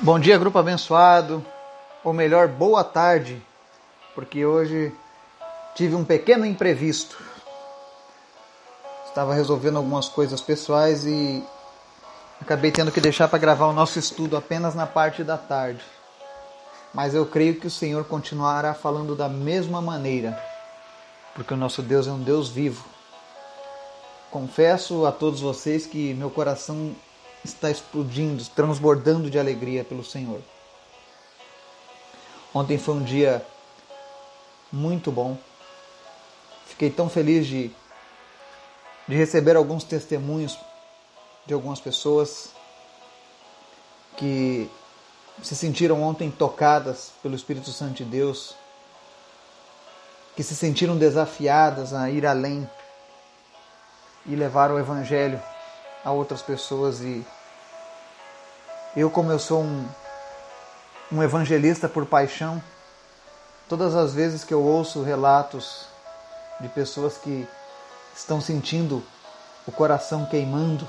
Bom dia, grupo abençoado, ou melhor, boa tarde, porque hoje tive um pequeno imprevisto. Estava resolvendo algumas coisas pessoais e acabei tendo que deixar para gravar o nosso estudo apenas na parte da tarde. Mas eu creio que o Senhor continuará falando da mesma maneira, porque o nosso Deus é um Deus vivo. Confesso a todos vocês que meu coração está explodindo, transbordando de alegria pelo Senhor. Ontem foi um dia muito bom. Fiquei tão feliz de, de receber alguns testemunhos de algumas pessoas que se sentiram ontem tocadas pelo Espírito Santo de Deus, que se sentiram desafiadas a ir além e levar o Evangelho a outras pessoas e eu como eu sou um, um evangelista por paixão, todas as vezes que eu ouço relatos de pessoas que estão sentindo o coração queimando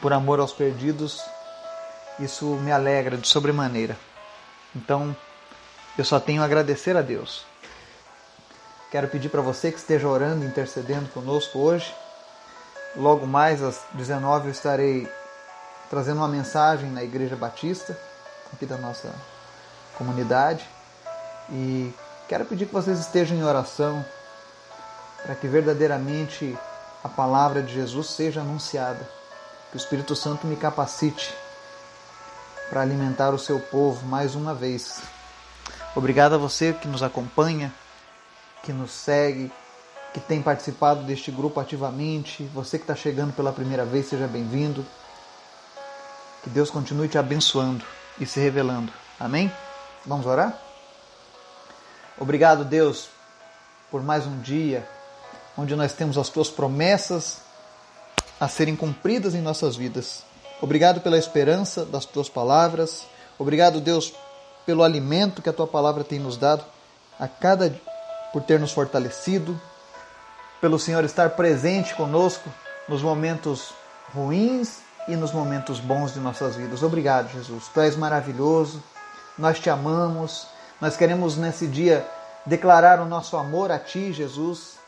por amor aos perdidos, isso me alegra de sobremaneira. Então, eu só tenho a agradecer a Deus. Quero pedir para você que esteja orando, intercedendo conosco hoje, Logo mais às 19 eu estarei trazendo uma mensagem na Igreja Batista, aqui da nossa comunidade. E quero pedir que vocês estejam em oração para que verdadeiramente a palavra de Jesus seja anunciada. Que o Espírito Santo me capacite para alimentar o seu povo mais uma vez. Obrigado a você que nos acompanha, que nos segue, que tem participado deste grupo ativamente, você que está chegando pela primeira vez, seja bem-vindo. Que Deus continue te abençoando e se revelando. Amém? Vamos orar? Obrigado, Deus, por mais um dia onde nós temos as tuas promessas a serem cumpridas em nossas vidas. Obrigado pela esperança das tuas palavras. Obrigado, Deus, pelo alimento que a tua palavra tem nos dado a cada por ter nos fortalecido, pelo Senhor estar presente conosco nos momentos ruins e nos momentos bons de nossas vidas. Obrigado, Jesus. Tu és maravilhoso. Nós te amamos. Nós queremos nesse dia declarar o nosso amor a ti, Jesus.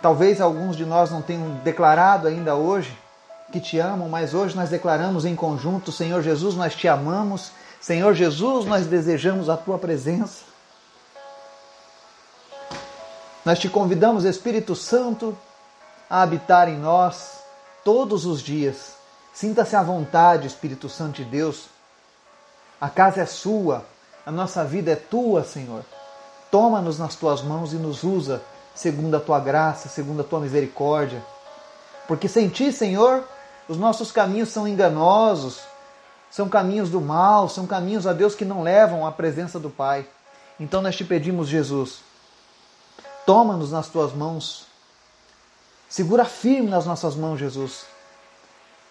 Talvez alguns de nós não tenham declarado ainda hoje que te amam, mas hoje nós declaramos em conjunto, Senhor Jesus, nós te amamos. Senhor Jesus, nós desejamos a tua presença. Nós te convidamos, Espírito Santo, a habitar em nós todos os dias. Sinta-se à vontade, Espírito Santo de Deus. A casa é sua, a nossa vida é tua, Senhor. Toma-nos nas tuas mãos e nos usa segundo a tua graça, segundo a tua misericórdia. Porque sem ti, Senhor, os nossos caminhos são enganosos, são caminhos do mal, são caminhos a Deus que não levam à presença do Pai. Então nós te pedimos, Jesus, Toma-nos nas tuas mãos. Segura firme nas nossas mãos, Jesus.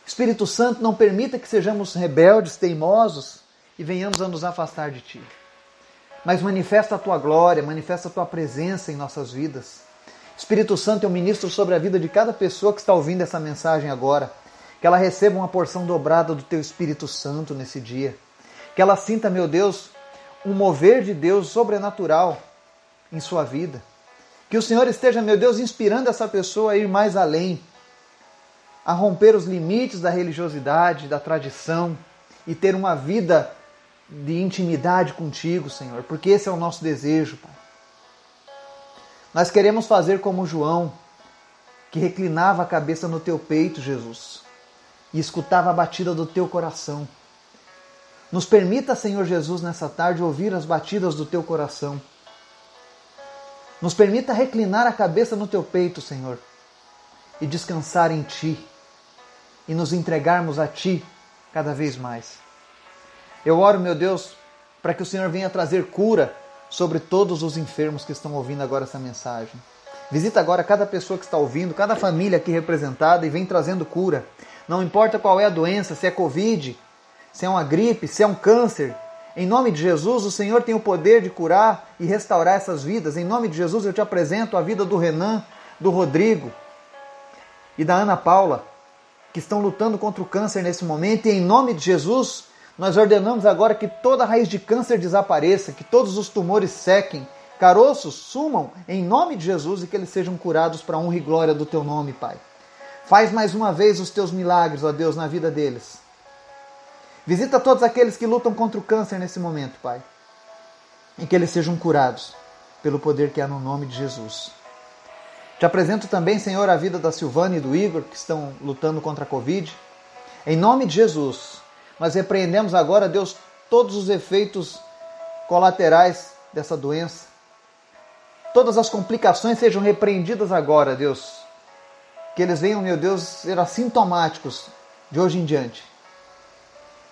Espírito Santo, não permita que sejamos rebeldes, teimosos e venhamos a nos afastar de Ti. Mas manifesta a Tua glória, manifesta a Tua presença em nossas vidas. Espírito Santo, eu ministro sobre a vida de cada pessoa que está ouvindo essa mensagem agora. Que ela receba uma porção dobrada do Teu Espírito Santo nesse dia. Que ela sinta, meu Deus, um mover de Deus sobrenatural em sua vida. Que o Senhor esteja, meu Deus, inspirando essa pessoa a ir mais além, a romper os limites da religiosidade, da tradição e ter uma vida de intimidade contigo, Senhor, porque esse é o nosso desejo, Pai. Nós queremos fazer como João, que reclinava a cabeça no teu peito, Jesus, e escutava a batida do teu coração. Nos permita, Senhor Jesus, nessa tarde ouvir as batidas do teu coração nos permita reclinar a cabeça no teu peito, Senhor, e descansar em Ti, e nos entregarmos a Ti cada vez mais. Eu oro, meu Deus, para que o Senhor venha trazer cura sobre todos os enfermos que estão ouvindo agora essa mensagem. Visita agora cada pessoa que está ouvindo, cada família aqui representada e vem trazendo cura. Não importa qual é a doença, se é Covid, se é uma gripe, se é um câncer, em nome de Jesus, o Senhor tem o poder de curar e restaurar essas vidas. Em nome de Jesus, eu te apresento a vida do Renan, do Rodrigo e da Ana Paula. que estão lutando contra o câncer nesse momento, e em nome de Jesus, nós ordenamos agora que toda raiz de câncer desapareça, que todos os tumores sequem, caroços sumam em nome de Jesus e que eles sejam curados para a honra e glória do teu nome, Pai. Faz mais uma vez os teus milagres, ó Deus, na vida deles. Visita todos aqueles que lutam contra o câncer nesse momento, Pai. E que eles sejam curados pelo poder que há no nome de Jesus. Te apresento também, Senhor, a vida da Silvana e do Igor, que estão lutando contra a Covid. Em nome de Jesus, nós repreendemos agora, Deus, todos os efeitos colaterais dessa doença. Todas as complicações sejam repreendidas agora, Deus. Que eles venham, meu Deus, ser assintomáticos de hoje em diante.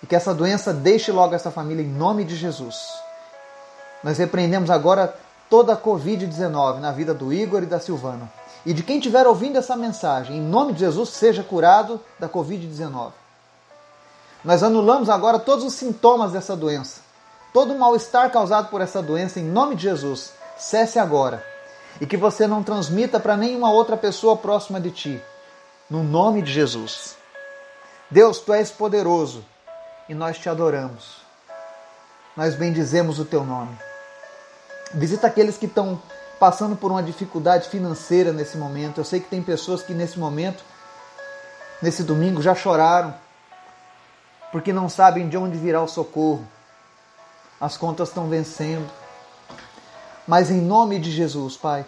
E que essa doença deixe logo essa família em nome de Jesus. Nós repreendemos agora toda a Covid-19 na vida do Igor e da Silvana. E de quem estiver ouvindo essa mensagem, em nome de Jesus, seja curado da Covid-19. Nós anulamos agora todos os sintomas dessa doença. Todo o mal-estar causado por essa doença, em nome de Jesus, cesse agora. E que você não transmita para nenhuma outra pessoa próxima de ti. No nome de Jesus. Deus, tu és poderoso e nós te adoramos. Nós bendizemos o teu nome. Visita aqueles que estão passando por uma dificuldade financeira nesse momento. Eu sei que tem pessoas que nesse momento, nesse domingo, já choraram porque não sabem de onde virá o socorro. As contas estão vencendo. Mas em nome de Jesus, Pai,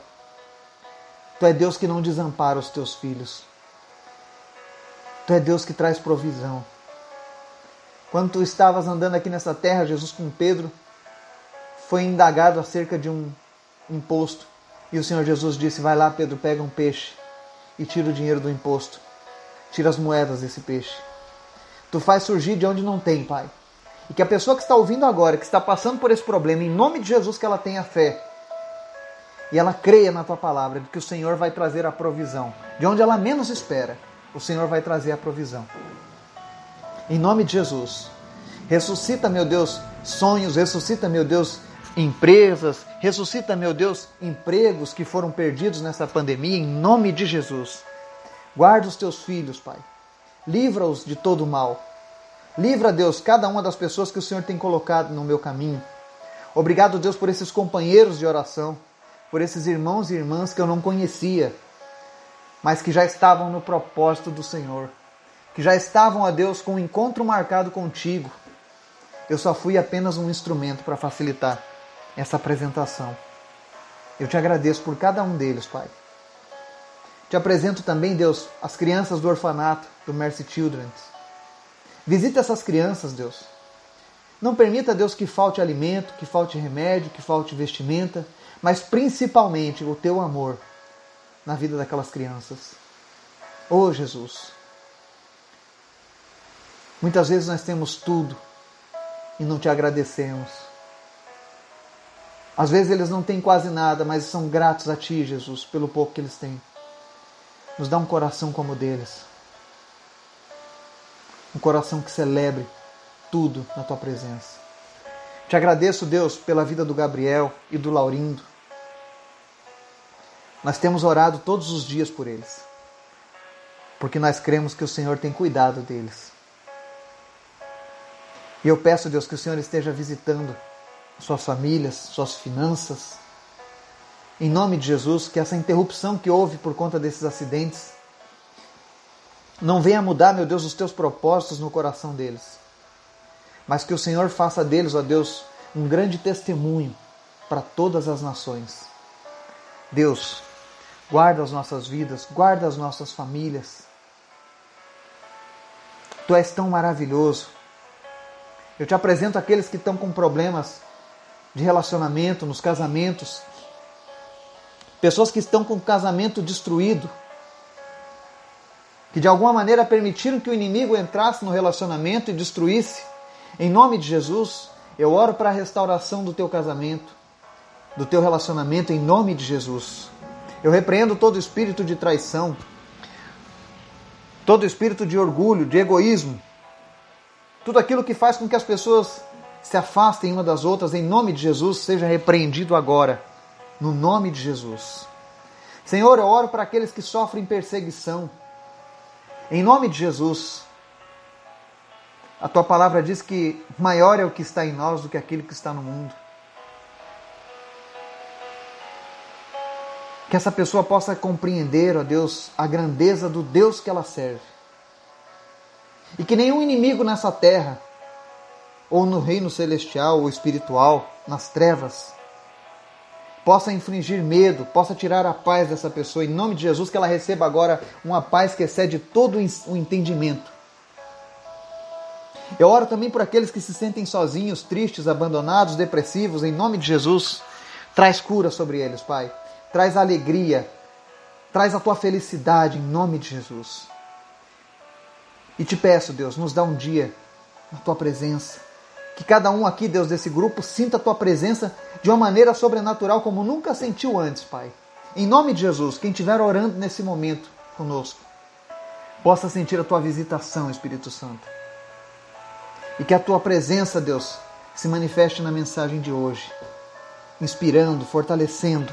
Tu é Deus que não desampara os teus filhos. Tu é Deus que traz provisão. Quando tu estavas andando aqui nessa terra, Jesus com Pedro foi indagado acerca de um imposto. E o Senhor Jesus disse: Vai lá, Pedro, pega um peixe e tira o dinheiro do imposto. Tira as moedas desse peixe. Tu faz surgir de onde não tem, Pai. E que a pessoa que está ouvindo agora, que está passando por esse problema, em nome de Jesus, que ela tenha fé. E ela creia na tua palavra, de que o Senhor vai trazer a provisão. De onde ela menos espera, o Senhor vai trazer a provisão. Em nome de Jesus. Ressuscita, meu Deus, sonhos, ressuscita, meu Deus, empresas, ressuscita, meu Deus, empregos que foram perdidos nessa pandemia, em nome de Jesus. Guarda os teus filhos, Pai. Livra-os de todo mal. Livra, Deus, cada uma das pessoas que o Senhor tem colocado no meu caminho. Obrigado, Deus, por esses companheiros de oração, por esses irmãos e irmãs que eu não conhecia, mas que já estavam no propósito do Senhor, que já estavam, a Deus, com um encontro marcado contigo. Eu só fui apenas um instrumento para facilitar essa apresentação. Eu te agradeço por cada um deles, Pai. Te apresento também, Deus, as crianças do orfanato, do Mercy Children. Visita essas crianças, Deus. Não permita, Deus, que falte alimento, que falte remédio, que falte vestimenta, mas principalmente o teu amor na vida daquelas crianças. Oh, Jesus. Muitas vezes nós temos tudo e não te agradecemos. Às vezes eles não têm quase nada, mas são gratos a ti, Jesus, pelo pouco que eles têm. Nos dá um coração como o deles. Um coração que celebre tudo na tua presença. Te agradeço, Deus, pela vida do Gabriel e do Laurindo. Nós temos orado todos os dias por eles, porque nós cremos que o Senhor tem cuidado deles. E eu peço, Deus, que o Senhor esteja visitando suas famílias, suas finanças, em nome de Jesus, que essa interrupção que houve por conta desses acidentes não venha mudar, meu Deus, os teus propósitos no coração deles, mas que o Senhor faça deles, ó Deus, um grande testemunho para todas as nações. Deus, guarda as nossas vidas, guarda as nossas famílias. Tu és tão maravilhoso. Eu te apresento aqueles que estão com problemas de relacionamento, nos casamentos, pessoas que estão com o casamento destruído, que de alguma maneira permitiram que o inimigo entrasse no relacionamento e destruísse. Em nome de Jesus, eu oro para a restauração do teu casamento, do teu relacionamento, em nome de Jesus. Eu repreendo todo espírito de traição, todo espírito de orgulho, de egoísmo, tudo aquilo que faz com que as pessoas se afastem uma das outras, em nome de Jesus, seja repreendido agora no nome de Jesus. Senhor, eu oro para aqueles que sofrem perseguição. Em nome de Jesus, a tua palavra diz que maior é o que está em nós do que aquele que está no mundo. Que essa pessoa possa compreender, ó Deus, a grandeza do Deus que ela serve. E que nenhum inimigo nessa terra, ou no reino celestial ou espiritual, nas trevas, possa infligir medo, possa tirar a paz dessa pessoa. Em nome de Jesus, que ela receba agora uma paz que excede todo o entendimento. Eu oro também por aqueles que se sentem sozinhos, tristes, abandonados, depressivos. Em nome de Jesus, traz cura sobre eles, Pai. Traz alegria. Traz a tua felicidade em nome de Jesus. E te peço, Deus, nos dá um dia na tua presença. Que cada um aqui, Deus, desse grupo, sinta a tua presença de uma maneira sobrenatural como nunca sentiu antes, Pai. Em nome de Jesus, quem estiver orando nesse momento conosco, possa sentir a tua visitação, Espírito Santo. E que a tua presença, Deus, se manifeste na mensagem de hoje, inspirando, fortalecendo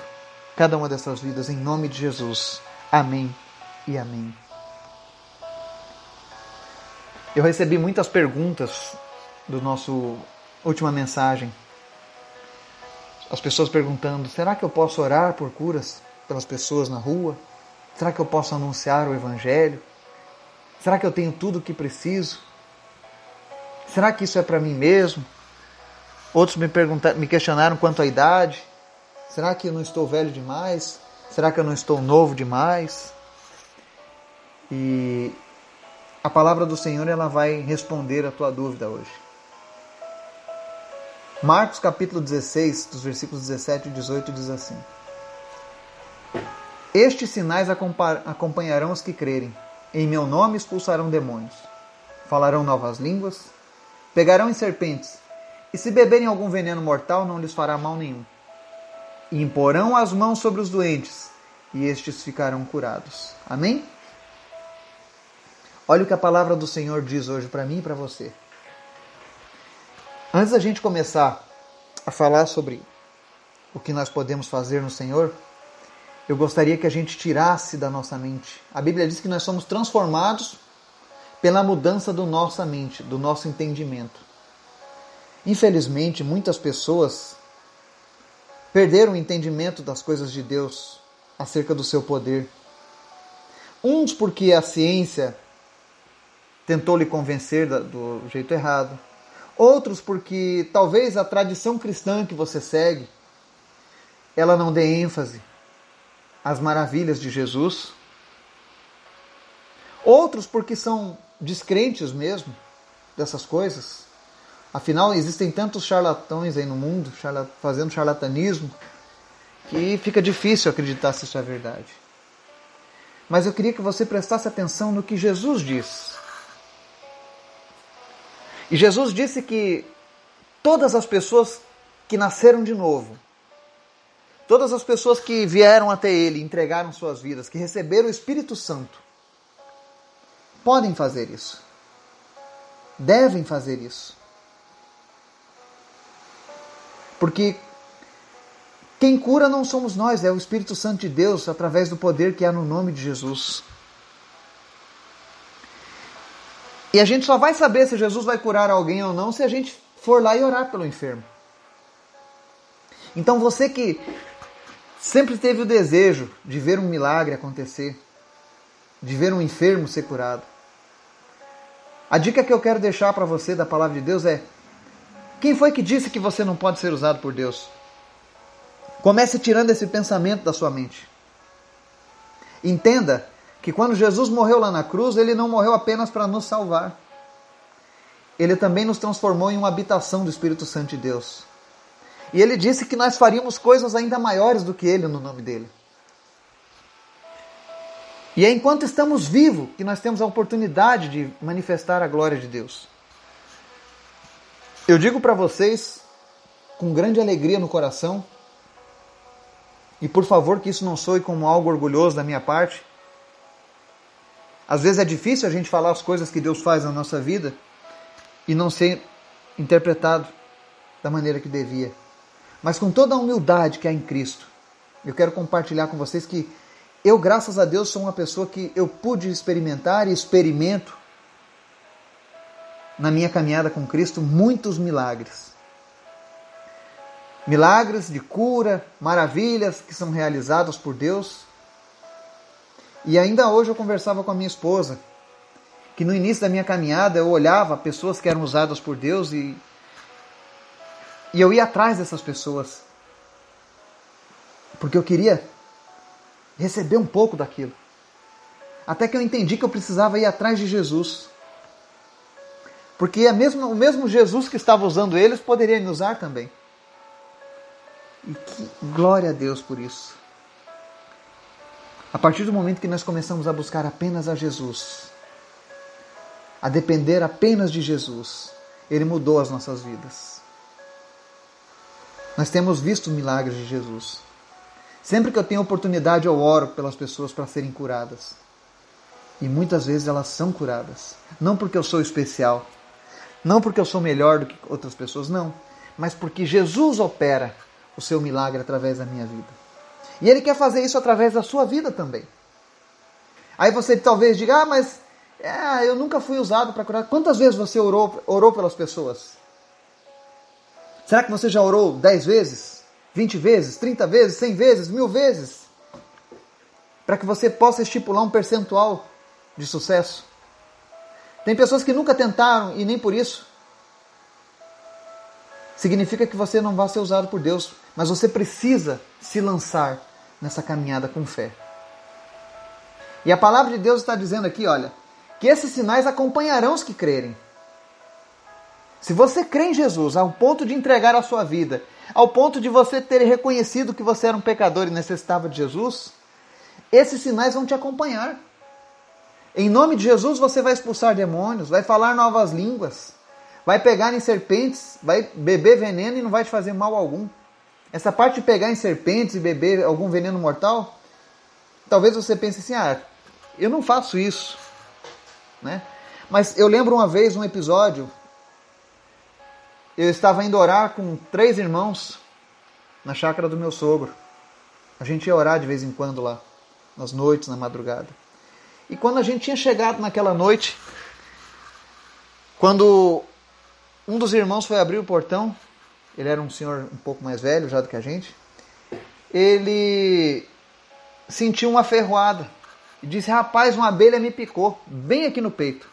cada uma dessas vidas, em nome de Jesus. Amém e amém. Eu recebi muitas perguntas do nosso última mensagem. As pessoas perguntando: será que eu posso orar por curas pelas pessoas na rua? Será que eu posso anunciar o evangelho? Será que eu tenho tudo o que preciso? Será que isso é para mim mesmo? Outros me perguntaram, me questionaram quanto à idade. Será que eu não estou velho demais? Será que eu não estou novo demais? E a palavra do Senhor ela vai responder a tua dúvida hoje. Marcos capítulo 16, dos versículos 17 e 18 diz assim: Estes sinais acompanharão os que crerem. Em meu nome expulsarão demônios. Falarão novas línguas. Pegarão em serpentes. E se beberem algum veneno mortal, não lhes fará mal nenhum. E imporão as mãos sobre os doentes, e estes ficarão curados. Amém? Olha o que a palavra do Senhor diz hoje para mim e para você. Antes da gente começar a falar sobre o que nós podemos fazer no Senhor, eu gostaria que a gente tirasse da nossa mente. A Bíblia diz que nós somos transformados pela mudança da nossa mente, do nosso entendimento. Infelizmente, muitas pessoas perderam o entendimento das coisas de Deus acerca do seu poder. Uns porque a ciência tentou lhe convencer do jeito errado. Outros porque talvez a tradição cristã que você segue ela não dê ênfase às maravilhas de Jesus. Outros porque são descrentes mesmo dessas coisas. Afinal, existem tantos charlatões aí no mundo fazendo charlatanismo que fica difícil acreditar se isso é verdade. Mas eu queria que você prestasse atenção no que Jesus diz e Jesus disse que todas as pessoas que nasceram de novo, todas as pessoas que vieram até Ele, entregaram suas vidas, que receberam o Espírito Santo, podem fazer isso. Devem fazer isso. Porque quem cura não somos nós, é o Espírito Santo de Deus através do poder que há no nome de Jesus. E a gente só vai saber se Jesus vai curar alguém ou não se a gente for lá e orar pelo enfermo. Então você que sempre teve o desejo de ver um milagre acontecer, de ver um enfermo ser curado, a dica que eu quero deixar para você da palavra de Deus é: quem foi que disse que você não pode ser usado por Deus? Comece tirando esse pensamento da sua mente. Entenda que quando Jesus morreu lá na cruz, ele não morreu apenas para nos salvar. Ele também nos transformou em uma habitação do Espírito Santo de Deus. E ele disse que nós faríamos coisas ainda maiores do que ele no nome dele. E é enquanto estamos vivos que nós temos a oportunidade de manifestar a glória de Deus. Eu digo para vocês, com grande alegria no coração, e por favor que isso não soe como algo orgulhoso da minha parte, às vezes é difícil a gente falar as coisas que Deus faz na nossa vida e não ser interpretado da maneira que devia. Mas com toda a humildade que há em Cristo, eu quero compartilhar com vocês que eu, graças a Deus, sou uma pessoa que eu pude experimentar e experimento na minha caminhada com Cristo muitos milagres. Milagres de cura, maravilhas que são realizadas por Deus. E ainda hoje eu conversava com a minha esposa, que no início da minha caminhada eu olhava pessoas que eram usadas por Deus e, e eu ia atrás dessas pessoas. Porque eu queria receber um pouco daquilo. Até que eu entendi que eu precisava ir atrás de Jesus. Porque o mesmo Jesus que estava usando eles poderia me usar também. E que glória a Deus por isso. A partir do momento que nós começamos a buscar apenas a Jesus, a depender apenas de Jesus, Ele mudou as nossas vidas. Nós temos visto milagres de Jesus. Sempre que eu tenho oportunidade, eu oro pelas pessoas para serem curadas. E muitas vezes elas são curadas. Não porque eu sou especial, não porque eu sou melhor do que outras pessoas, não. Mas porque Jesus opera o seu milagre através da minha vida. E Ele quer fazer isso através da sua vida também. Aí você talvez diga, ah, mas é, eu nunca fui usado para curar. Quantas vezes você orou, orou pelas pessoas? Será que você já orou dez vezes? 20 vezes, 30 vezes, 100 vezes, mil vezes, para que você possa estipular um percentual de sucesso. Tem pessoas que nunca tentaram e nem por isso. Significa que você não vai ser usado por Deus, mas você precisa se lançar nessa caminhada com fé. E a palavra de Deus está dizendo aqui, olha, que esses sinais acompanharão os que crerem. Se você crê em Jesus ao ponto de entregar a sua vida ao ponto de você ter reconhecido que você era um pecador e necessitava de Jesus, esses sinais vão te acompanhar. Em nome de Jesus você vai expulsar demônios, vai falar novas línguas, vai pegar em serpentes, vai beber veneno e não vai te fazer mal algum. Essa parte de pegar em serpentes e beber algum veneno mortal, talvez você pense assim: ah, eu não faço isso. Né? Mas eu lembro uma vez um episódio eu estava indo orar com três irmãos na chácara do meu sogro. A gente ia orar de vez em quando lá, nas noites, na madrugada. E quando a gente tinha chegado naquela noite, quando um dos irmãos foi abrir o portão, ele era um senhor um pouco mais velho já do que a gente, ele sentiu uma ferroada e disse: Rapaz, uma abelha me picou, bem aqui no peito.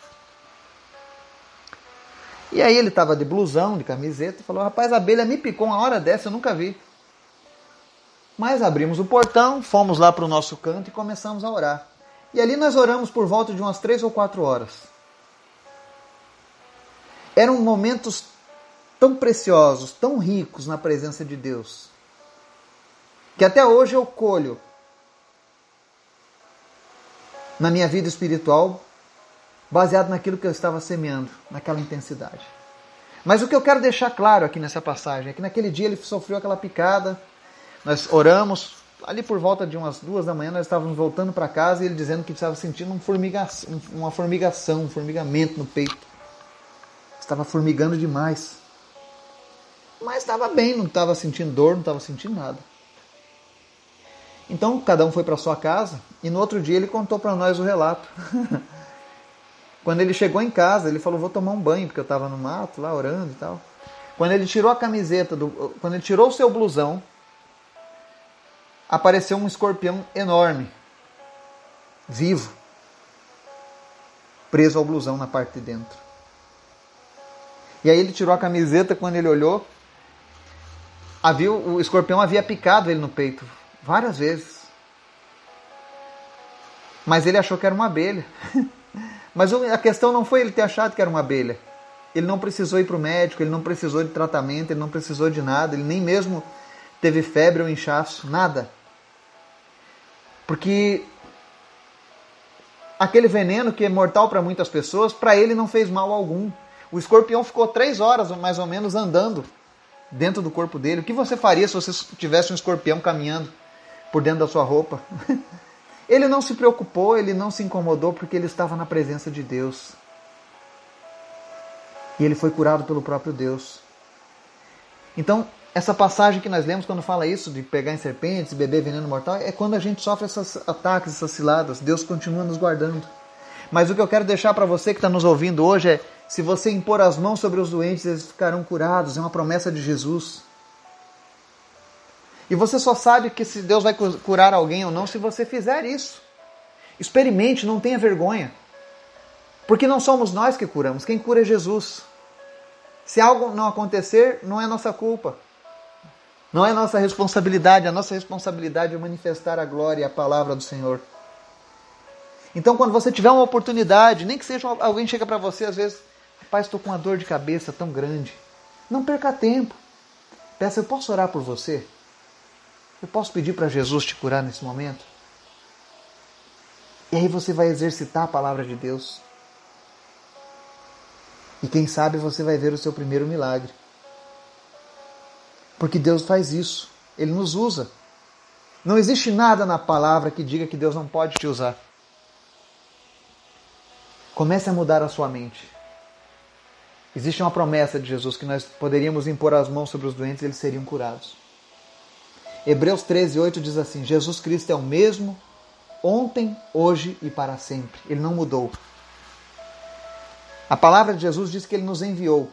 E aí ele estava de blusão, de camiseta, e falou: Rapaz, a abelha me picou uma hora dessa, eu nunca vi. Mas abrimos o portão, fomos lá para o nosso canto e começamos a orar. E ali nós oramos por volta de umas três ou quatro horas. Eram momentos tão preciosos, tão ricos na presença de Deus, que até hoje eu colho na minha vida espiritual baseado naquilo que eu estava semeando, naquela intensidade. Mas o que eu quero deixar claro aqui nessa passagem é que naquele dia ele sofreu aquela picada, nós oramos, ali por volta de umas duas da manhã nós estávamos voltando para casa e ele dizendo que estava sentindo um formigação, uma formigação, um formigamento no peito. Estava formigando demais. Mas estava bem, não estava sentindo dor, não estava sentindo nada. Então cada um foi para sua casa e no outro dia ele contou para nós o relato. Quando ele chegou em casa, ele falou: Vou tomar um banho, porque eu estava no mato lá orando e tal. Quando ele tirou a camiseta, do, quando ele tirou o seu blusão, apareceu um escorpião enorme, vivo, preso ao blusão na parte de dentro. E aí ele tirou a camiseta, quando ele olhou, havia, o escorpião havia picado ele no peito várias vezes. Mas ele achou que era uma abelha. Mas a questão não foi ele ter achado que era uma abelha. Ele não precisou ir para o médico, ele não precisou de tratamento, ele não precisou de nada, ele nem mesmo teve febre ou inchaço, nada. Porque aquele veneno que é mortal para muitas pessoas, para ele não fez mal algum. O escorpião ficou três horas mais ou menos andando dentro do corpo dele. O que você faria se você tivesse um escorpião caminhando por dentro da sua roupa? Ele não se preocupou, ele não se incomodou porque ele estava na presença de Deus. E ele foi curado pelo próprio Deus. Então, Essa passagem que nós lemos quando fala isso de pegar em serpentes beber veneno mortal é quando a gente sofre esses ataques, essas ciladas. Deus continua nos guardando. Mas o que eu quero deixar para você que está nos ouvindo hoje é: se você impor as mãos sobre os doentes, eles ficarão curados. É uma promessa de Jesus. E você só sabe que se Deus vai curar alguém ou não se você fizer isso. Experimente, não tenha vergonha. Porque não somos nós que curamos, quem cura é Jesus. Se algo não acontecer, não é nossa culpa. Não é nossa responsabilidade, a nossa responsabilidade é manifestar a glória e a palavra do Senhor. Então, quando você tiver uma oportunidade, nem que seja alguém chega para você às vezes, rapaz, estou com uma dor de cabeça tão grande. Não perca tempo. Peça, eu posso orar por você? Eu posso pedir para Jesus te curar nesse momento? E aí você vai exercitar a palavra de Deus. E quem sabe você vai ver o seu primeiro milagre. Porque Deus faz isso. Ele nos usa. Não existe nada na palavra que diga que Deus não pode te usar. Comece a mudar a sua mente. Existe uma promessa de Jesus que nós poderíamos impor as mãos sobre os doentes e eles seriam curados. Hebreus 13, 8 diz assim: Jesus Cristo é o mesmo ontem, hoje e para sempre. Ele não mudou. A palavra de Jesus diz que ele nos enviou.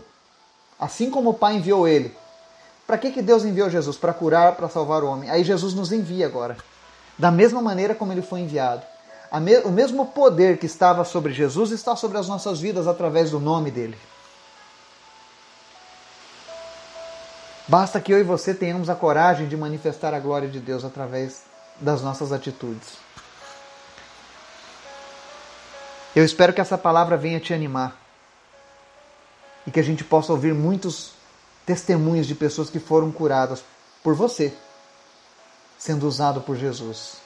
Assim como o Pai enviou ele. Para que, que Deus enviou Jesus? Para curar, para salvar o homem. Aí Jesus nos envia agora. Da mesma maneira como ele foi enviado. O mesmo poder que estava sobre Jesus está sobre as nossas vidas através do nome dele. Basta que eu e você tenhamos a coragem de manifestar a glória de Deus através das nossas atitudes. Eu espero que essa palavra venha te animar e que a gente possa ouvir muitos testemunhos de pessoas que foram curadas por você, sendo usado por Jesus.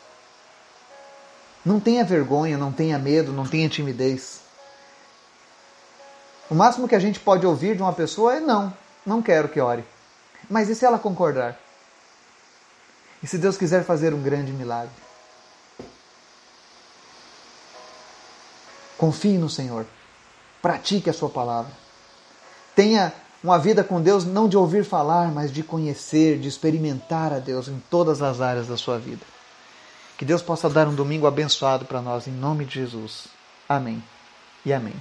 Não tenha vergonha, não tenha medo, não tenha timidez. O máximo que a gente pode ouvir de uma pessoa é não, não quero que ore. Mas e se ela concordar? E se Deus quiser fazer um grande milagre? Confie no Senhor. Pratique a sua palavra. Tenha uma vida com Deus não de ouvir falar, mas de conhecer, de experimentar a Deus em todas as áreas da sua vida. Que Deus possa dar um domingo abençoado para nós, em nome de Jesus. Amém e amém.